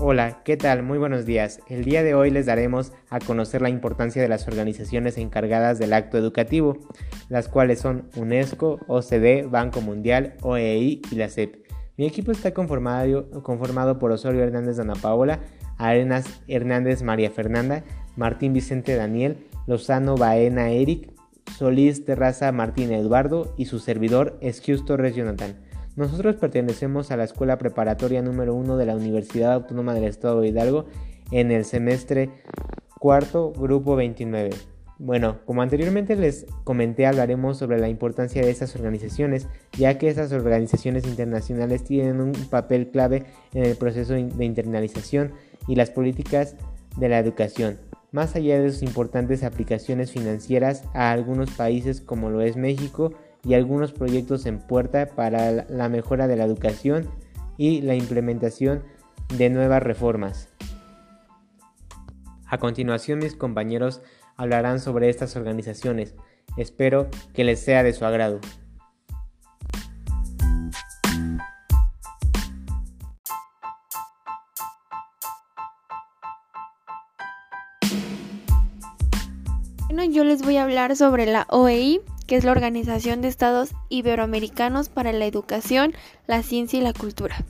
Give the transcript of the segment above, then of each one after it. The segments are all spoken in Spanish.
Hola, ¿qué tal? Muy buenos días. El día de hoy les daremos a conocer la importancia de las organizaciones encargadas del acto educativo, las cuales son UNESCO, OCDE, Banco Mundial, OEI y la CEP. Mi equipo está conformado, por Osorio Hernández Dana Paola, Arenas Hernández María Fernanda, Martín Vicente Daniel, Lozano Baena Eric, Solís Terraza Martín Eduardo y su servidor Esquius Torres Jonathan. Nosotros pertenecemos a la Escuela Preparatoria número 1 de la Universidad Autónoma del Estado de Hidalgo en el semestre cuarto, grupo 29. Bueno, como anteriormente les comenté, hablaremos sobre la importancia de estas organizaciones, ya que estas organizaciones internacionales tienen un papel clave en el proceso de internalización y las políticas de la educación, más allá de sus importantes aplicaciones financieras a algunos países como lo es México, y algunos proyectos en puerta para la mejora de la educación y la implementación de nuevas reformas. A continuación mis compañeros hablarán sobre estas organizaciones. Espero que les sea de su agrado. Bueno, yo les voy a hablar sobre la OEI, que es la Organización de Estados Iberoamericanos para la Educación, la Ciencia y la Cultura.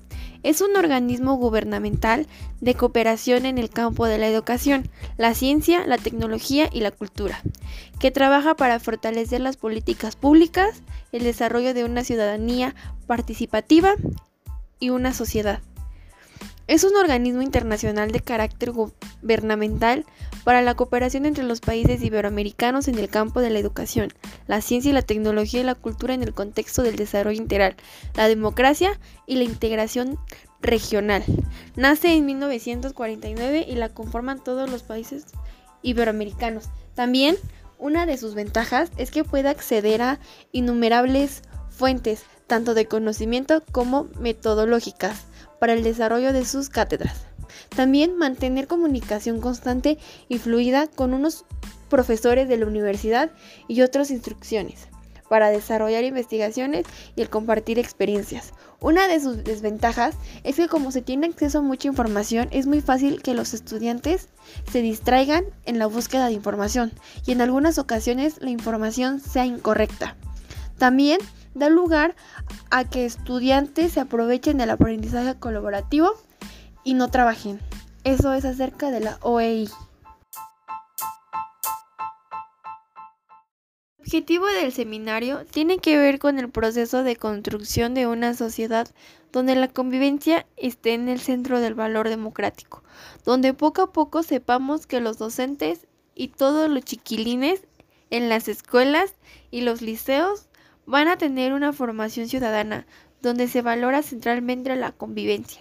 Es un organismo gubernamental de cooperación en el campo de la educación, la ciencia, la tecnología y la cultura, que trabaja para fortalecer las políticas públicas, el desarrollo de una ciudadanía participativa y una sociedad. Es un organismo internacional de carácter gubernamental para la cooperación entre los países iberoamericanos en el campo de la educación, la ciencia y la tecnología y la cultura en el contexto del desarrollo integral, la democracia y la integración regional. Nace en 1949 y la conforman todos los países iberoamericanos. También una de sus ventajas es que puede acceder a innumerables fuentes, tanto de conocimiento como metodológicas para el desarrollo de sus cátedras. También mantener comunicación constante y fluida con unos profesores de la universidad y otras instrucciones para desarrollar investigaciones y el compartir experiencias. Una de sus desventajas es que como se tiene acceso a mucha información, es muy fácil que los estudiantes se distraigan en la búsqueda de información y en algunas ocasiones la información sea incorrecta. También da lugar a que estudiantes se aprovechen del aprendizaje colaborativo y no trabajen. Eso es acerca de la OEI. El objetivo del seminario tiene que ver con el proceso de construcción de una sociedad donde la convivencia esté en el centro del valor democrático, donde poco a poco sepamos que los docentes y todos los chiquilines en las escuelas y los liceos van a tener una formación ciudadana donde se valora centralmente la convivencia.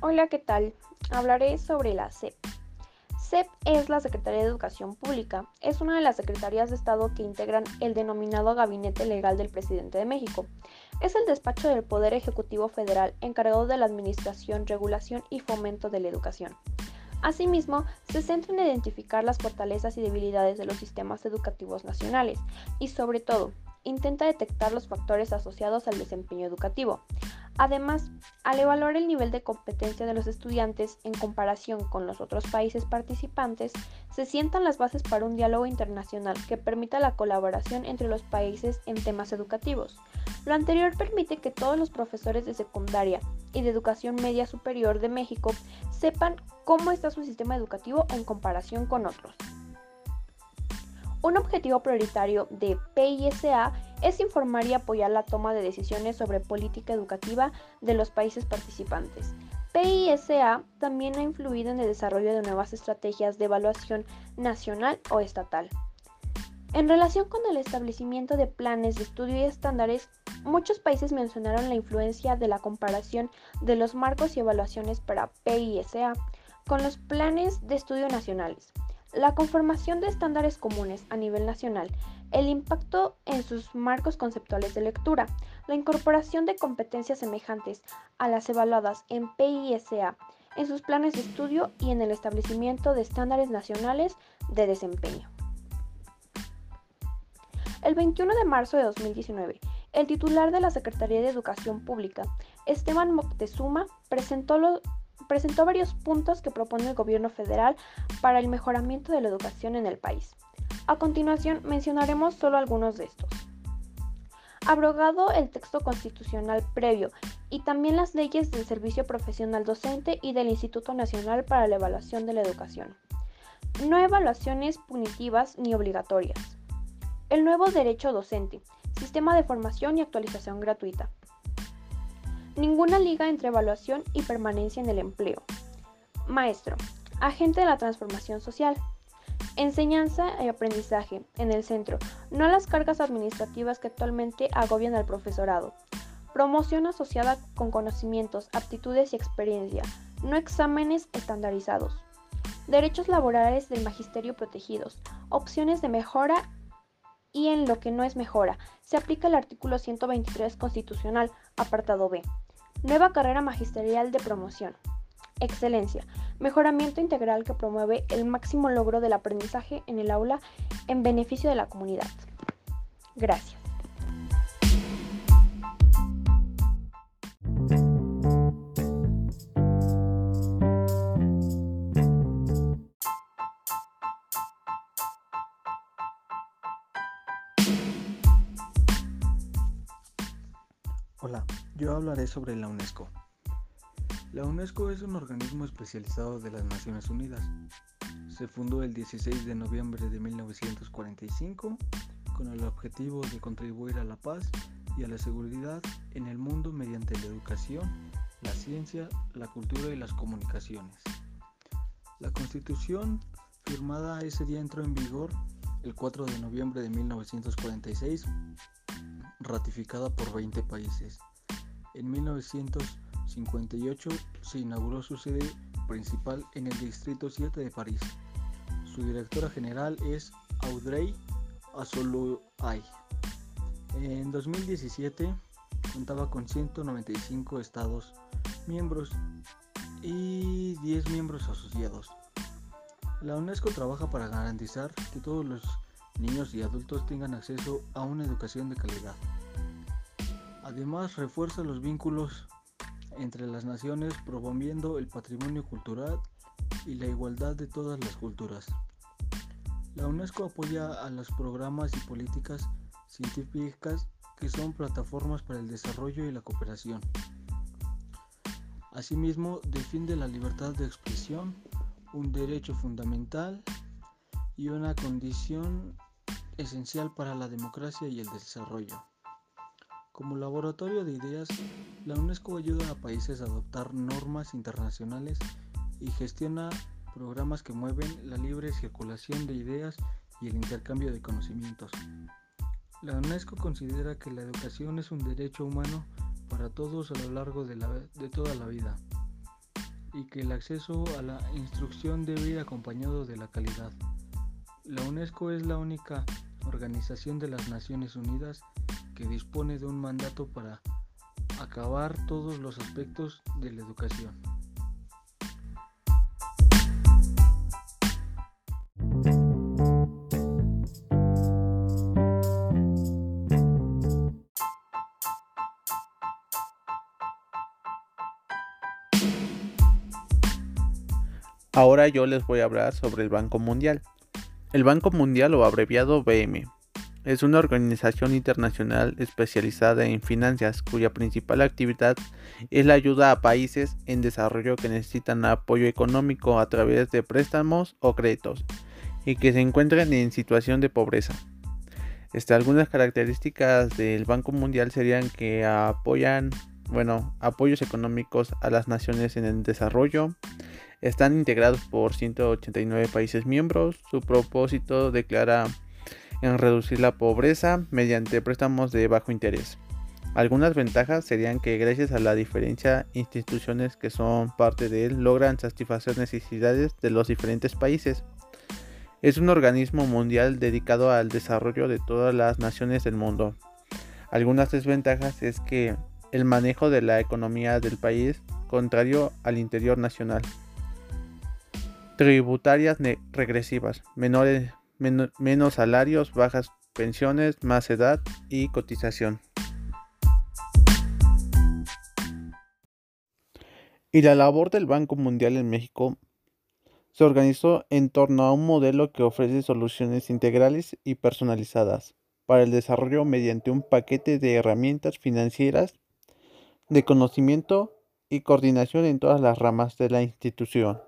Hola, ¿qué tal? Hablaré sobre la CEP. CEP es la Secretaría de Educación Pública. Es una de las secretarías de Estado que integran el denominado Gabinete Legal del Presidente de México. Es el despacho del Poder Ejecutivo Federal encargado de la administración, regulación y fomento de la educación. Asimismo, se centra en identificar las fortalezas y debilidades de los sistemas educativos nacionales y, sobre todo, intenta detectar los factores asociados al desempeño educativo. Además, al evaluar el nivel de competencia de los estudiantes en comparación con los otros países participantes, se sientan las bases para un diálogo internacional que permita la colaboración entre los países en temas educativos. Lo anterior permite que todos los profesores de secundaria y de educación media superior de México sepan cómo está su sistema educativo en comparación con otros. Un objetivo prioritario de PISA es informar y apoyar la toma de decisiones sobre política educativa de los países participantes. PISA también ha influido en el desarrollo de nuevas estrategias de evaluación nacional o estatal. En relación con el establecimiento de planes de estudio y estándares, muchos países mencionaron la influencia de la comparación de los marcos y evaluaciones para PISA con los planes de estudio nacionales la conformación de estándares comunes a nivel nacional, el impacto en sus marcos conceptuales de lectura, la incorporación de competencias semejantes a las evaluadas en PISA en sus planes de estudio y en el establecimiento de estándares nacionales de desempeño. El 21 de marzo de 2019, el titular de la Secretaría de Educación Pública, Esteban Moctezuma, presentó, presentó varios puntos que propone el gobierno federal para el mejoramiento de la educación en el país. A continuación mencionaremos solo algunos de estos. Abrogado el texto constitucional previo y también las leyes del Servicio Profesional Docente y del Instituto Nacional para la Evaluación de la Educación. No evaluaciones punitivas ni obligatorias. El nuevo derecho docente, sistema de formación y actualización gratuita. Ninguna liga entre evaluación y permanencia en el empleo. Maestro, agente de la transformación social. Enseñanza y aprendizaje en el centro, no las cargas administrativas que actualmente agobian al profesorado. Promoción asociada con conocimientos, aptitudes y experiencia, no exámenes estandarizados. Derechos laborales del magisterio protegidos, opciones de mejora y en lo que no es mejora, se aplica el artículo 123 constitucional, apartado B. Nueva carrera magisterial de promoción. Excelencia. Mejoramiento integral que promueve el máximo logro del aprendizaje en el aula en beneficio de la comunidad. Gracias. Hola, yo hablaré sobre la UNESCO. La UNESCO es un organismo especializado de las Naciones Unidas. Se fundó el 16 de noviembre de 1945 con el objetivo de contribuir a la paz y a la seguridad en el mundo mediante la educación, la ciencia, la cultura y las comunicaciones. La constitución firmada ese día entró en vigor el 4 de noviembre de 1946, ratificada por 20 países. En 1946 58 se inauguró su sede principal en el Distrito 7 de París. Su directora general es Audrey Azoulay. En 2017 contaba con 195 estados miembros y 10 miembros asociados. La UNESCO trabaja para garantizar que todos los niños y adultos tengan acceso a una educación de calidad. Además, refuerza los vínculos entre las naciones promoviendo el patrimonio cultural y la igualdad de todas las culturas. La UNESCO apoya a los programas y políticas científicas que son plataformas para el desarrollo y la cooperación. Asimismo, defiende la libertad de expresión, un derecho fundamental y una condición esencial para la democracia y el desarrollo. Como laboratorio de ideas, la UNESCO ayuda a países a adoptar normas internacionales y gestiona programas que mueven la libre circulación de ideas y el intercambio de conocimientos. La UNESCO considera que la educación es un derecho humano para todos a lo largo de, toda la vida y que el acceso a la instrucción debe ir acompañado de la calidad. La UNESCO es la única organización de las Naciones Unidas que dispone de un mandato para acabar todos los aspectos de la educación. Ahora yo les voy a hablar sobre el Banco Mundial. El Banco Mundial o abreviado BM es una organización internacional especializada en finanzas cuya principal actividad es la ayuda a países en desarrollo que necesitan apoyo económico a través de préstamos o créditos y que se encuentran en situación de pobreza. Este, algunas características del Banco Mundial serían que apoyan, bueno, apoyos económicos a las naciones en el desarrollo. Están integrados por 189 países miembros. Su propósito declara en reducir la pobreza mediante préstamos de bajo interés. Algunas ventajas serían que gracias a la diferencia instituciones que son parte de él logran satisfacer necesidades de los diferentes países. Es un organismo mundial dedicado al desarrollo de todas las naciones del mundo. Algunas desventajas es que el manejo de la economía del país contrario al interior nacional. Tributarias regresivas, menores, menos salarios, bajas pensiones, más edad y cotización. Y la labor del Banco Mundial en México se organizó en torno a un modelo que ofrece soluciones integrales y personalizadas para el desarrollo mediante un paquete de herramientas financieras de conocimiento y coordinación en todas las ramas de la institución.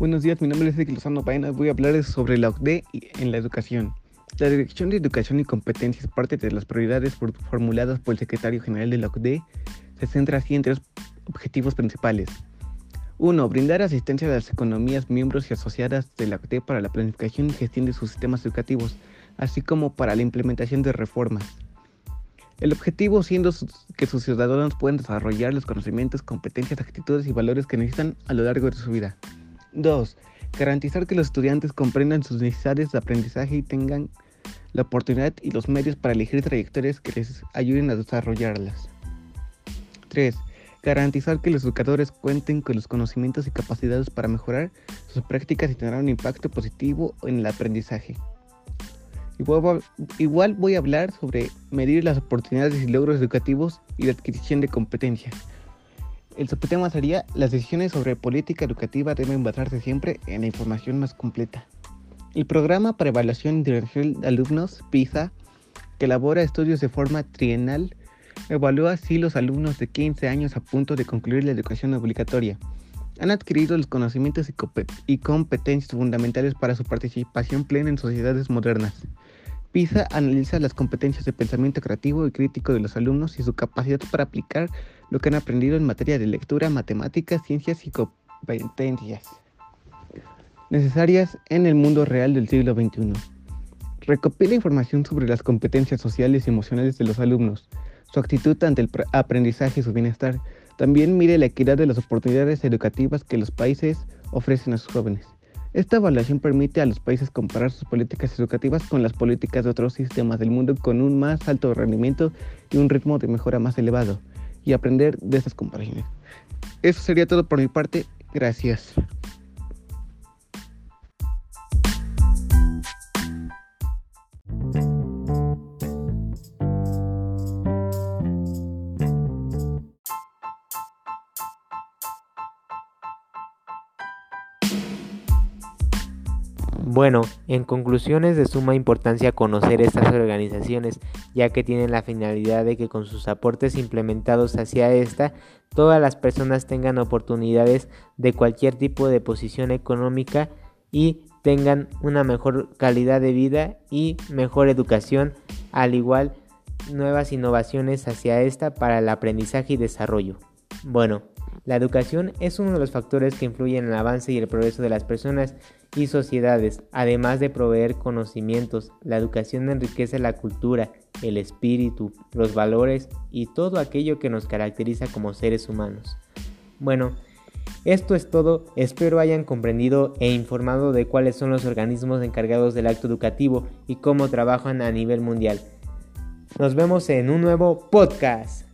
Buenos días, mi nombre es Ezequiel Lozano Paena. Voy a hablar sobre la OCDE en la educación. La Dirección de Educación y Competencias, parte de las prioridades formuladas por el secretario general de la OCDE, se centra así en tres objetivos principales. 1. Brindar asistencia a las economías miembros y asociadas de la OCDE para la planificación y gestión de sus sistemas educativos, así como para la implementación de reformas. El objetivo siendo que sus ciudadanos puedan desarrollar los conocimientos, competencias, actitudes y valores que necesitan a lo largo de su vida. 2. Garantizar que los estudiantes comprendan sus necesidades de aprendizaje y tengan la oportunidad y los medios para elegir trayectorias que les ayuden a desarrollarlas. 3. Garantizar que los educadores cuenten con los conocimientos y capacidades para mejorar sus prácticas y tener un impacto positivo en el aprendizaje. Igual, voy a hablar sobre medir las oportunidades y logros educativos y la adquisición de competencias. El subtema sería, las decisiones sobre política educativa deben basarse siempre en la información más completa. El programa para evaluación internacional de alumnos, PISA, que elabora estudios de forma trienal, evalúa si los alumnos de 15 años a punto de concluir la educación obligatoria han adquirido los conocimientos y competencias fundamentales para su participación plena en sociedades modernas. PISA analiza las competencias de pensamiento creativo y crítico de los alumnos y su capacidad para aplicar lo que han aprendido en materia de lectura, matemáticas, ciencias y competencias necesarias en el mundo real del siglo XXI. Recopila información sobre las competencias sociales y emocionales de los alumnos, su actitud ante el aprendizaje y su bienestar. También mide la equidad de las oportunidades educativas que los países ofrecen a sus jóvenes. Esta evaluación permite a los países comparar sus políticas educativas con las políticas de otros sistemas del mundo con un más alto rendimiento y un ritmo de mejora más elevado, y aprender de estas comparaciones. Eso sería todo por mi parte. Gracias. Bueno, en conclusión es de suma importancia conocer estas organizaciones, ya que tienen la finalidad de que con sus aportes implementados hacia esta, todas las personas tengan oportunidades de cualquier tipo de posición económica y tengan una mejor calidad de vida y mejor educación, al igual nuevas innovaciones hacia esta para el aprendizaje y desarrollo. Bueno, la educación es uno de los factores que influyen en el avance y el progreso de las personas y sociedades, además de proveer conocimientos. La educación enriquece la cultura, el espíritu, los valores y todo aquello que nos caracteriza como seres humanos. Bueno, esto es todo, espero hayan comprendido e informado de cuáles son los organismos encargados del acto educativo y cómo trabajan a nivel mundial. Nos vemos en un nuevo podcast.